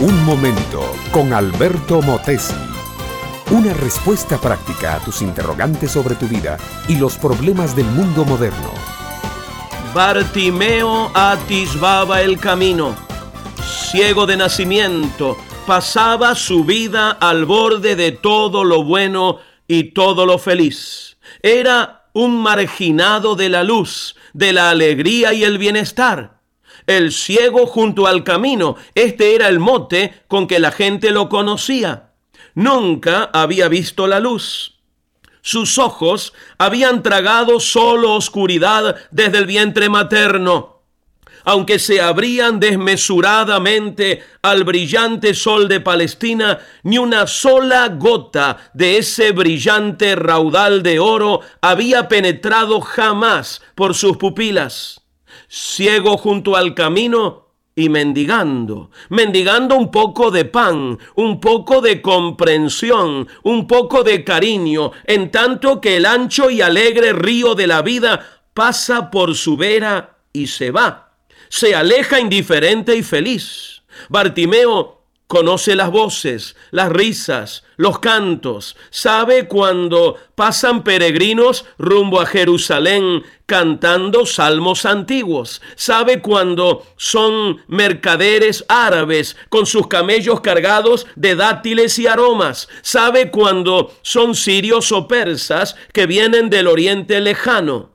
Un momento con Alberto Motesi. Una respuesta práctica a tus interrogantes sobre tu vida y los problemas del mundo moderno. Bartimeo atisbaba el camino. Ciego de nacimiento, pasaba su vida al borde de todo lo bueno y todo lo feliz. Era un marginado de la luz, de la alegría y el bienestar el ciego junto al camino. Este era el mote con que la gente lo conocía. Nunca había visto la luz. Sus ojos habían tragado solo oscuridad desde el vientre materno. Aunque se abrían desmesuradamente al brillante sol de Palestina, ni una sola gota de ese brillante raudal de oro había penetrado jamás por sus pupilas. Ciego junto al camino y mendigando, mendigando un poco de pan, un poco de comprensión, un poco de cariño, en tanto que el ancho y alegre río de la vida pasa por su vera y se va, se aleja indiferente y feliz. Bartimeo Conoce las voces, las risas, los cantos. Sabe cuando pasan peregrinos rumbo a Jerusalén cantando salmos antiguos. Sabe cuando son mercaderes árabes con sus camellos cargados de dátiles y aromas. Sabe cuando son sirios o persas que vienen del oriente lejano.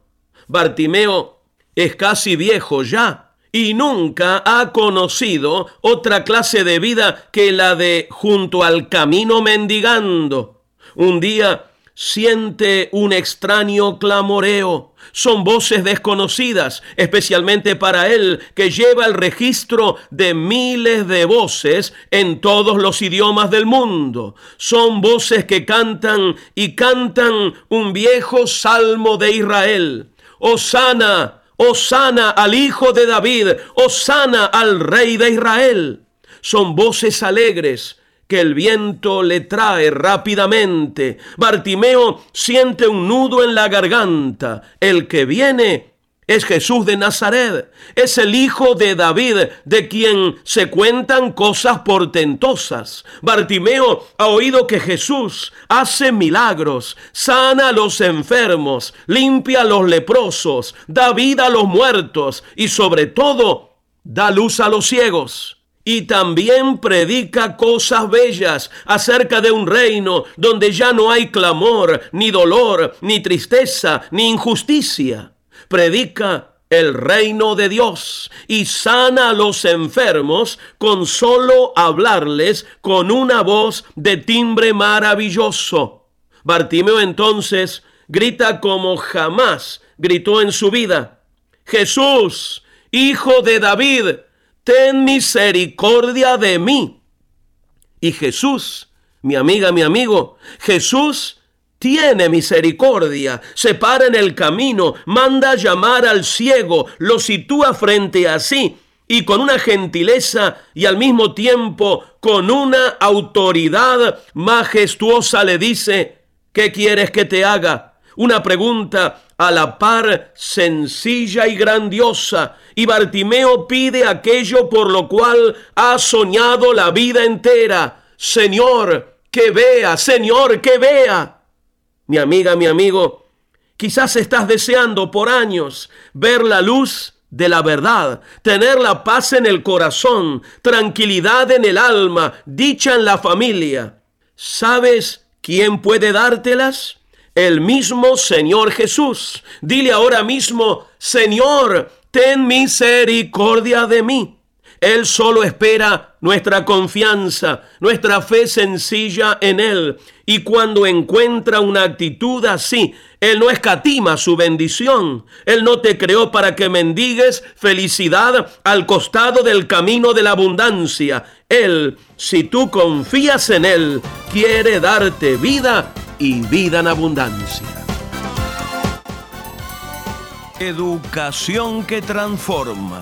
Bartimeo es casi viejo ya y nunca ha conocido otra clase de vida que la de junto al camino mendigando. Un día siente un extraño clamoreo. Son voces desconocidas, especialmente para él, que lleva el registro de miles de voces en todos los idiomas del mundo. Son voces que cantan y cantan un viejo salmo de Israel. Osana Osana al Hijo de David, Osana al Rey de Israel. Son voces alegres que el viento le trae rápidamente. Bartimeo siente un nudo en la garganta. El que viene es Jesús de Nazaret, es el hijo de David, de quien se cuentan cosas portentosas. Bartimeo ha oído que Jesús hace milagros, sana a los enfermos, limpia a los leprosos, da vida a los muertos y sobre todo da luz a los ciegos. Y también predica cosas bellas acerca de un reino donde ya no hay clamor, ni dolor, ni tristeza, ni injusticia predica el reino de Dios y sana a los enfermos con solo hablarles con una voz de timbre maravilloso. Bartimeo entonces grita como jamás gritó en su vida. Jesús, hijo de David, ten misericordia de mí. Y Jesús, mi amiga, mi amigo, Jesús tiene misericordia, se para en el camino, manda llamar al ciego, lo sitúa frente a sí y con una gentileza y al mismo tiempo con una autoridad majestuosa le dice, ¿qué quieres que te haga? Una pregunta a la par sencilla y grandiosa. Y Bartimeo pide aquello por lo cual ha soñado la vida entera. Señor, que vea, Señor, que vea. Mi amiga, mi amigo, quizás estás deseando por años ver la luz de la verdad, tener la paz en el corazón, tranquilidad en el alma, dicha en la familia. ¿Sabes quién puede dártelas? El mismo Señor Jesús. Dile ahora mismo, Señor, ten misericordia de mí. Él solo espera nuestra confianza, nuestra fe sencilla en Él. Y cuando encuentra una actitud así, Él no escatima su bendición. Él no te creó para que mendigues felicidad al costado del camino de la abundancia. Él, si tú confías en Él, quiere darte vida y vida en abundancia. Educación que transforma